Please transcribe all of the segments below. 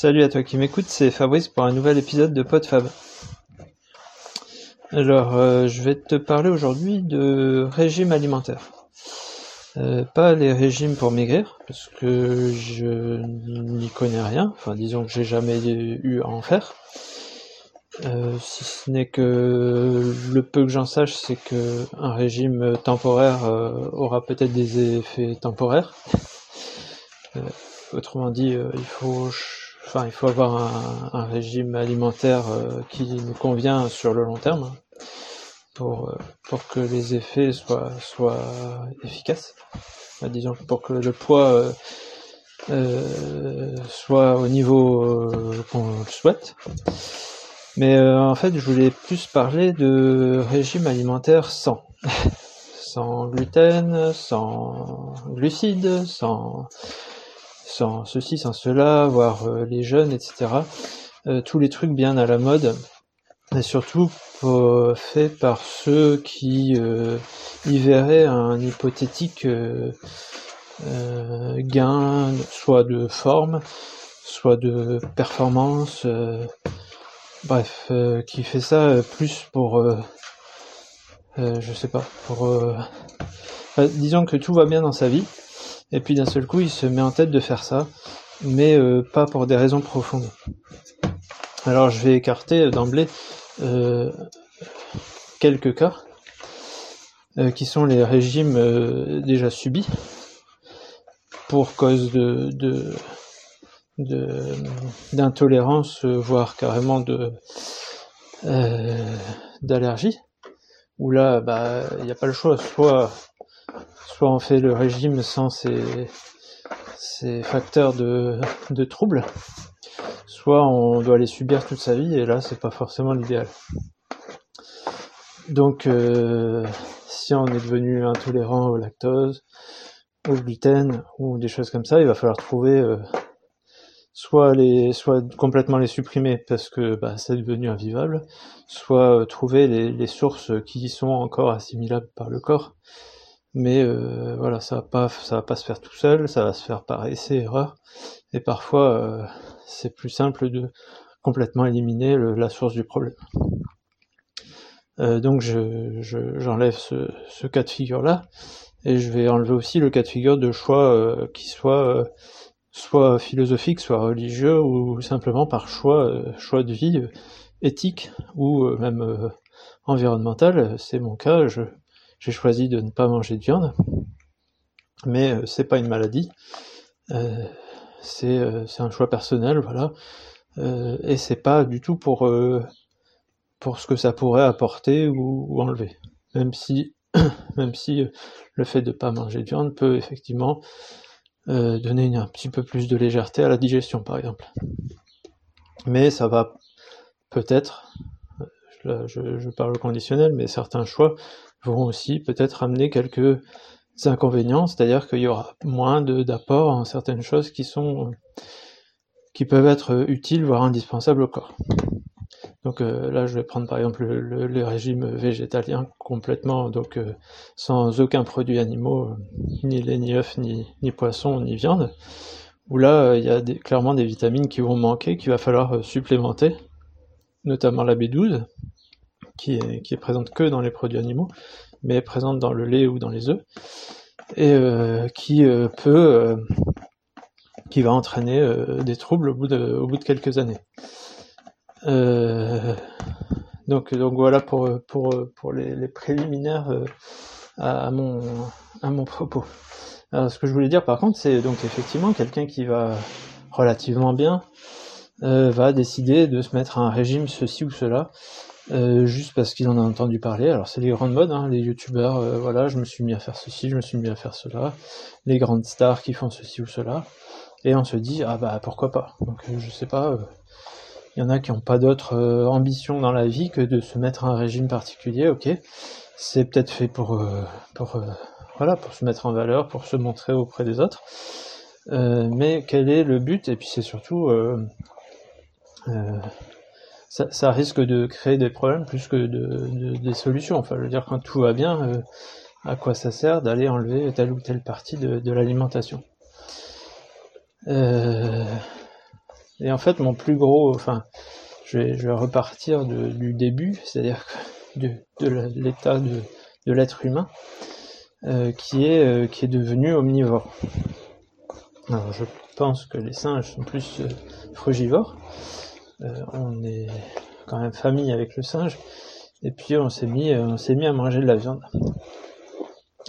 Salut à toi qui m'écoute, c'est Fabrice pour un nouvel épisode de PodFab. Alors, euh, je vais te parler aujourd'hui de régime alimentaire. Euh, pas les régimes pour maigrir, parce que je n'y connais rien, enfin disons que j'ai jamais eu à en faire. Euh, si ce n'est que le peu que j'en sache, c'est que un régime temporaire aura peut-être des effets temporaires. autrement dit, il faut enfin, il faut avoir un, régime alimentaire euh, qui nous convient sur le long terme pour, euh, pour que les effets soient, soient efficaces. disons pour que le poids euh, soit au niveau qu'on le souhaite. Mais en fait, je voulais plus parler de régime alimentaire sans. sans gluten, sans glucides, sans sans ceci, sans cela, voir euh, les jeunes, etc. Euh, tous les trucs bien à la mode, et surtout euh, fait par ceux qui y verraient un hypothétique gain, soit de forme, soit de performance, bref, qui fait ça plus pour, je sais pas, pour, disons que tout va bien dans sa vie, et puis d'un seul coup il se met en tête de faire ça, mais euh, pas pour des raisons profondes. Alors je vais écarter euh, d'emblée euh, quelques cas, qui sont les régimes déjà subis, pour cause de, d'intolérance, voire carrément de d'allergie, où là, bah, il n'y a pas le choix, soit soit on fait le régime sans ces, facteurs de, troubles, soit on doit les subir toute sa vie et là c'est pas forcément l'idéal. Donc euh, si on est devenu intolérant au lactose, au gluten ou des choses comme ça, il va falloir trouver euh, soit les soit complètement les supprimer parce que bah, c'est devenu invivable, soit euh, trouver les, sources qui sont encore assimilables par le corps mais euh, voilà, ça va pas, ça va pas se faire tout seul, ça va se faire par essai erreur, et parfois euh, c'est plus simple de complètement éliminer la source du problème. Euh, donc je, j'enlève ce, ce, cas de figure là, et je vais enlever aussi le cas de figure de choix qui soit soit philosophique, soit religieux, ou simplement par choix, choix de vie éthique ou même environnemental. C'est mon cas. Je, j'ai choisi de ne pas manger de viande, mais euh, c'est pas une maladie, euh, euh, c'est un choix personnel, voilà, et c'est pas du tout pour pour ce que ça pourrait apporter ou, enlever, même si même si le fait de ne pas manger de viande peut effectivement donner un petit peu plus de légèreté à la digestion, par exemple. Mais ça va peut-être, je, je, parle au conditionnel, mais certains choix vont aussi peut-être amener quelques inconvénients, c'est-à-dire qu'il y aura moins d'apports en certaines choses qui sont qui peuvent être utiles, voire indispensables au corps. Donc euh, là, je vais prendre par exemple le, régime végétalien complètement, donc euh, sans aucun produit animaux, euh, ni lait, ni œufs, ni, poisson, ni viande, où là, il y a clairement des vitamines qui vont manquer, qu'il va falloir supplémenter, notamment la B12, qui est, présente que dans les produits animaux, mais présente dans le lait ou dans les œufs, et euh, qui euh, peut, euh, qui va entraîner des troubles au bout de, quelques années. donc, voilà pour, les, préliminaires à, mon, à mon propos. Alors, ce que je voulais dire par contre, c'est donc effectivement quelqu'un qui va relativement bien va décider de se mettre à un régime ceci ou cela euh, juste parce qu'ils en ont entendu parler. Alors c'est les grandes modes, hein, les youtubeurs, euh, voilà, je me suis mis à faire ceci, je me suis mis à faire cela, les grandes stars qui font ceci ou cela, et on se dit ah bah pourquoi pas. Donc euh, je sais pas, il y en a qui n'ont pas d'autre ambition dans la vie que de se mettre à un régime particulier, ok, c'est peut-être fait pour pour voilà pour se mettre en valeur, pour se montrer auprès des autres. mais quel est le but? Et puis c'est surtout ça, risque de créer des problèmes plus que de, des solutions. Enfin, je veux dire, quand tout va bien, euh, à quoi ça sert d'aller enlever telle ou telle partie de, l'alimentation? Euh, Et en fait, mon plus gros, enfin, je vais, repartir de, du début, c'est-à-dire de, l'état de, l'être humain, euh, qui est euh, qui est devenu omnivore. Alors, je pense que les singes sont plus frugivores. Euh, on est quand même famille avec le singe, et puis on s'est mis, on s'est mis à manger de la viande.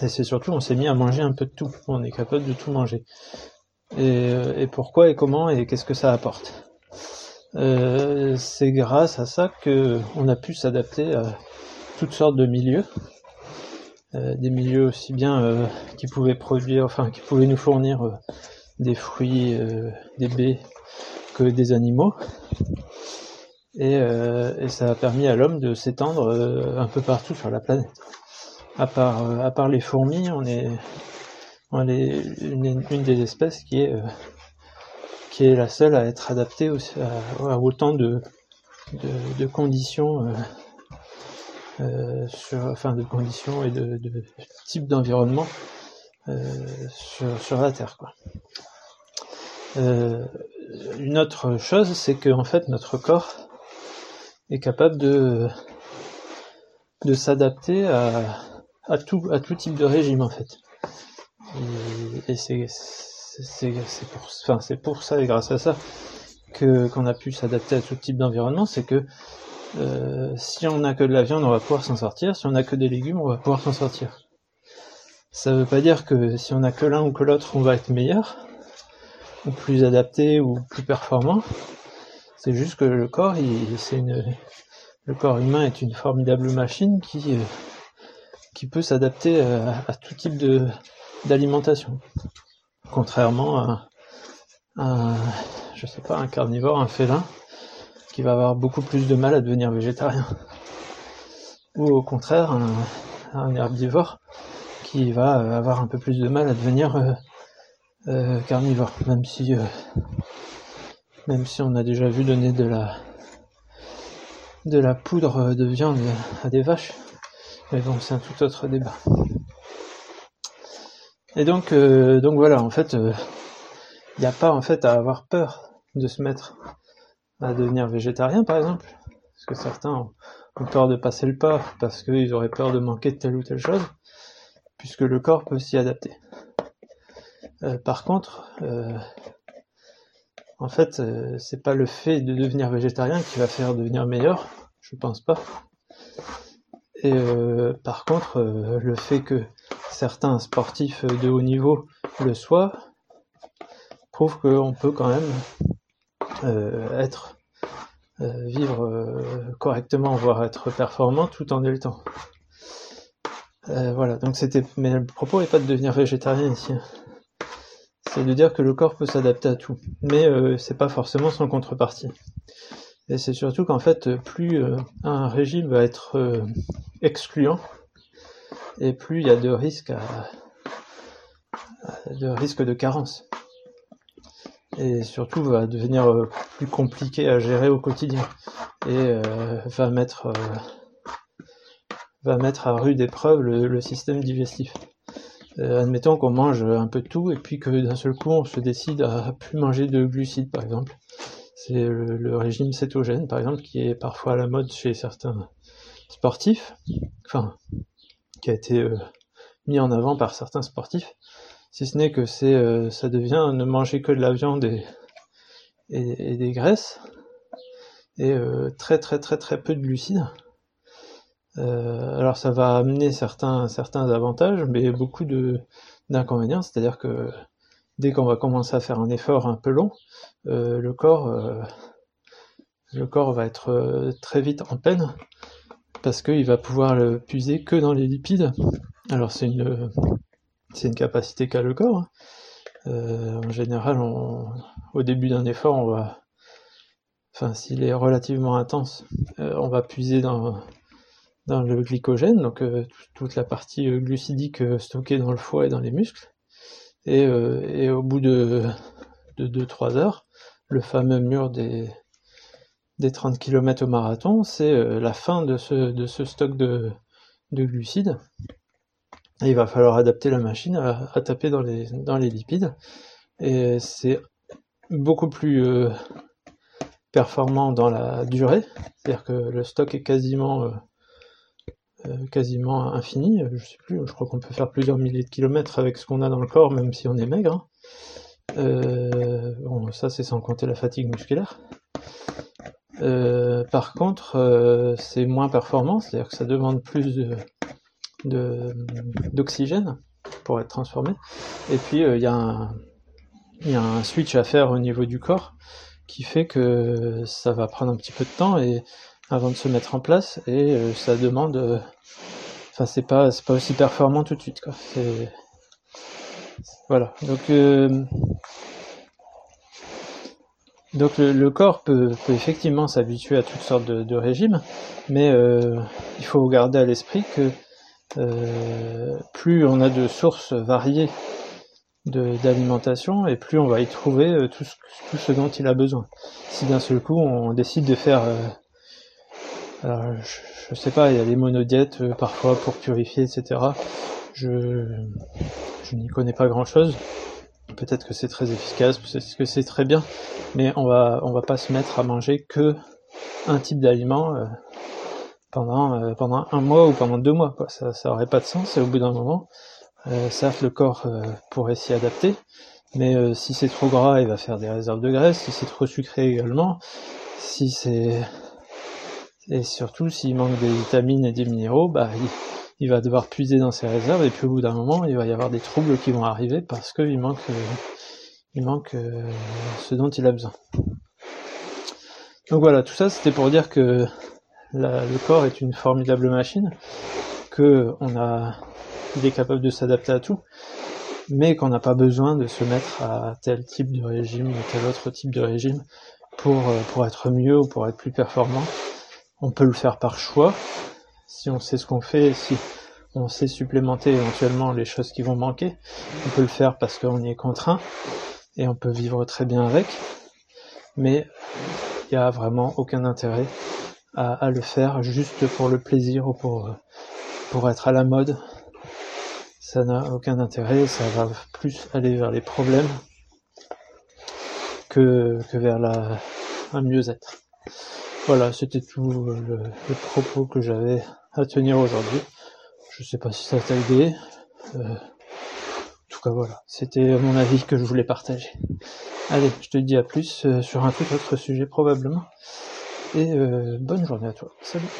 Et c'est surtout, on s'est mis à manger un peu de tout. On est capable de tout manger. Et, et pourquoi et comment et qu'est-ce que ça apporte? Euh, C'est grâce à ça que on a pu s'adapter à toutes sortes de milieux, euh, des milieux aussi bien euh, qui pouvaient produire, enfin qui pouvaient nous fournir euh, des fruits, euh, des baies, des animaux. Et, et ça a permis à l'homme de s'étendre un peu partout sur la planète à part, euh, à part les fourmis, on est, on est une, des espèces qui est, euh, qui est la seule à être adaptée à, autant de, de, conditions, euh, euh, sur, enfin de conditions et de, types d'environnement euh, sur, sur la Terre. Quoi. Une autre chose, c'est que en fait notre corps est capable de, de s'adapter à, à tout, à tout type de régime en fait. Et, c'est, pour, enfin, c'est pour ça et grâce à ça que qu'on a pu s'adapter à tout type d'environnement, c'est que euh, si on n'a que de la viande, on va pouvoir s'en sortir. Si on n'a que des légumes, on va pouvoir s'en sortir. Ça veut pas dire que si on n'a que l'un ou que l'autre, on va être meilleur, ou plus adapté, ou plus performant. C'est juste que le corps, le corps humain est une formidable machine qui, euh, peut s'adapter à, à, tout type de d'alimentation. Contrairement à, à, je sais pas, un carnivore, un félin, qui va avoir beaucoup plus de mal à devenir végétarien. Ou au contraire, un, un herbivore qui va avoir un peu plus de mal à devenir euh, euh, carnivore, même si euh, même si on a déjà vu donner de la de la poudre de viande à des vaches, mais bon, c'est un tout autre débat. Et donc, euh, donc voilà, en fait, il euh, n'y a pas en fait à avoir peur de se mettre à devenir végétarien, par exemple, parce que certains ont peur de passer le pas parce qu'ils auraient peur de manquer de telle ou telle chose, puisque le corps peut s'y adapter. Euh, par contre, euh, en fait, euh, c'est pas le fait de devenir végétarien qui va faire devenir meilleur, je pense pas. Et euh, par contre, le fait que certains sportifs de haut niveau le soient prouve qu'on peut quand même être vivre correctement, voire être performant tout en étant. Voilà, donc c'était. Mais le propos n'est pas de devenir végétarien ici. C'est de dire que le corps peut s'adapter à tout, mais c'est pas forcément sans contrepartie. Et c'est surtout qu'en fait, plus euh, un régime va être euh, excluant, et plus il y a de risques à, de risques de carence. Et surtout va devenir euh, plus compliqué à gérer au quotidien. Et euh, va mettre euh, va mettre à rude épreuve le, le système digestif. Euh, admettons qu'on mange un peu de tout et puis que d'un seul coup on se décide à plus manger de glucides par exemple c'est le, régime cétogène, par exemple, qui est parfois à la mode chez certains sportifs, enfin, qui a été euh, mis en avant par certains sportifs, si ce n'est que c'est, euh, ça devient ne manger que de la viande et, et, des graisses, et très très très très peu de glucides. Euh, alors ça va amener certains, avantages, mais beaucoup d'inconvénients, c'est-à-dire que dès qu'on va commencer à faire un effort un peu long, euh, le corps euh, le corps va être très vite en peine parce qu'il va pouvoir le puiser que dans les lipides. Alors c'est une une capacité qu'a le corps. Hein. En général, au début d'un effort, on va, enfin s'il est relativement intense, on va puiser dans dans le glycogène, donc euh, toute la partie glucidique stockée dans le foie et dans les muscles. Et, au bout de de 2-3 heures, le fameux mur des, des 30 km au marathon, c'est euh, la fin de ce, de ce stock de, de glucides. Et il va falloir adapter la machine à, taper dans les, dans les lipides. Et c'est beaucoup plus euh, performant dans la durée, c'est-à-dire que le stock est quasiment euh, euh, quasiment infini, je sais plus, je crois qu'on peut faire plusieurs milliers de kilomètres avec ce qu'on a dans le corps, même si on est maigre. Euh, bon, ça c'est sans compter la fatigue musculaire. par contre, c'est moins performant, c'est-à-dire que ça demande plus d'oxygène pour être transformé. Et puis il y, y a un switch à faire au niveau du corps qui fait que ça va prendre un petit peu de temps et avant de se mettre en place et euh, ça demande euh, enfin c'est pas c'est pas aussi performant tout de suite quoi c'est voilà donc euh, donc le, corps peut, peut effectivement s'habituer à toutes sortes de, de régimes mais il faut garder à l'esprit que plus on a de sources variées d'alimentation et plus on va y trouver euh, tout, ce, tout, ce, dont il a besoin. Si d'un seul coup on décide de faire, euh, alors je, sais pas, il y a les monodiètes euh, parfois pour purifier, etc. Je, je n'y connais pas grand chose. Peut-être que c'est très efficace, peut-être que c'est très bien, mais on va on va pas se mettre à manger que un type d'aliment pendant pendant un mois ou pendant deux mois. Quoi. Ça ça pas de sens. Et au bout d'un moment, euh, certes, le corps euh, pourrait s'y adapter, mais euh, si c'est trop gras, il va faire des réserves de graisse. Si c'est trop sucré également, si c'est et surtout s'il manque des vitamines et des minéraux, bah il, va devoir puiser dans ses réserves et puis au bout d'un moment, il va y avoir des troubles qui vont arriver parce qu'il manque il manque ce dont il a besoin. Donc voilà, tout ça c'était pour dire que le corps est une formidable machine, que on a il est capable de s'adapter à tout, mais qu'on n'a pas besoin de se mettre à tel type de régime ou tel autre type de régime pour, euh, pour être mieux ou pour être plus performant. On peut le faire par choix, si on sait ce qu'on fait, si on sait supplémenter éventuellement les choses qui vont manquer, on peut le faire parce qu'on y est contraint, et on peut vivre très bien avec, mais il n'y a vraiment aucun intérêt à, à, le faire juste pour le plaisir ou pour, pour être à la mode. Ça n'a aucun intérêt, ça va plus aller vers les problèmes que, que vers la, un mieux-être. Voilà, c'était tout le, propos que j'avais à tenir aujourd'hui. Je sais pas si ça t'a aidé. Euh, en tout cas voilà, c'était mon avis que je voulais partager. Allez, je te dis à plus euh, sur un tout autre sujet probablement. Et euh, bonne journée à toi. Salut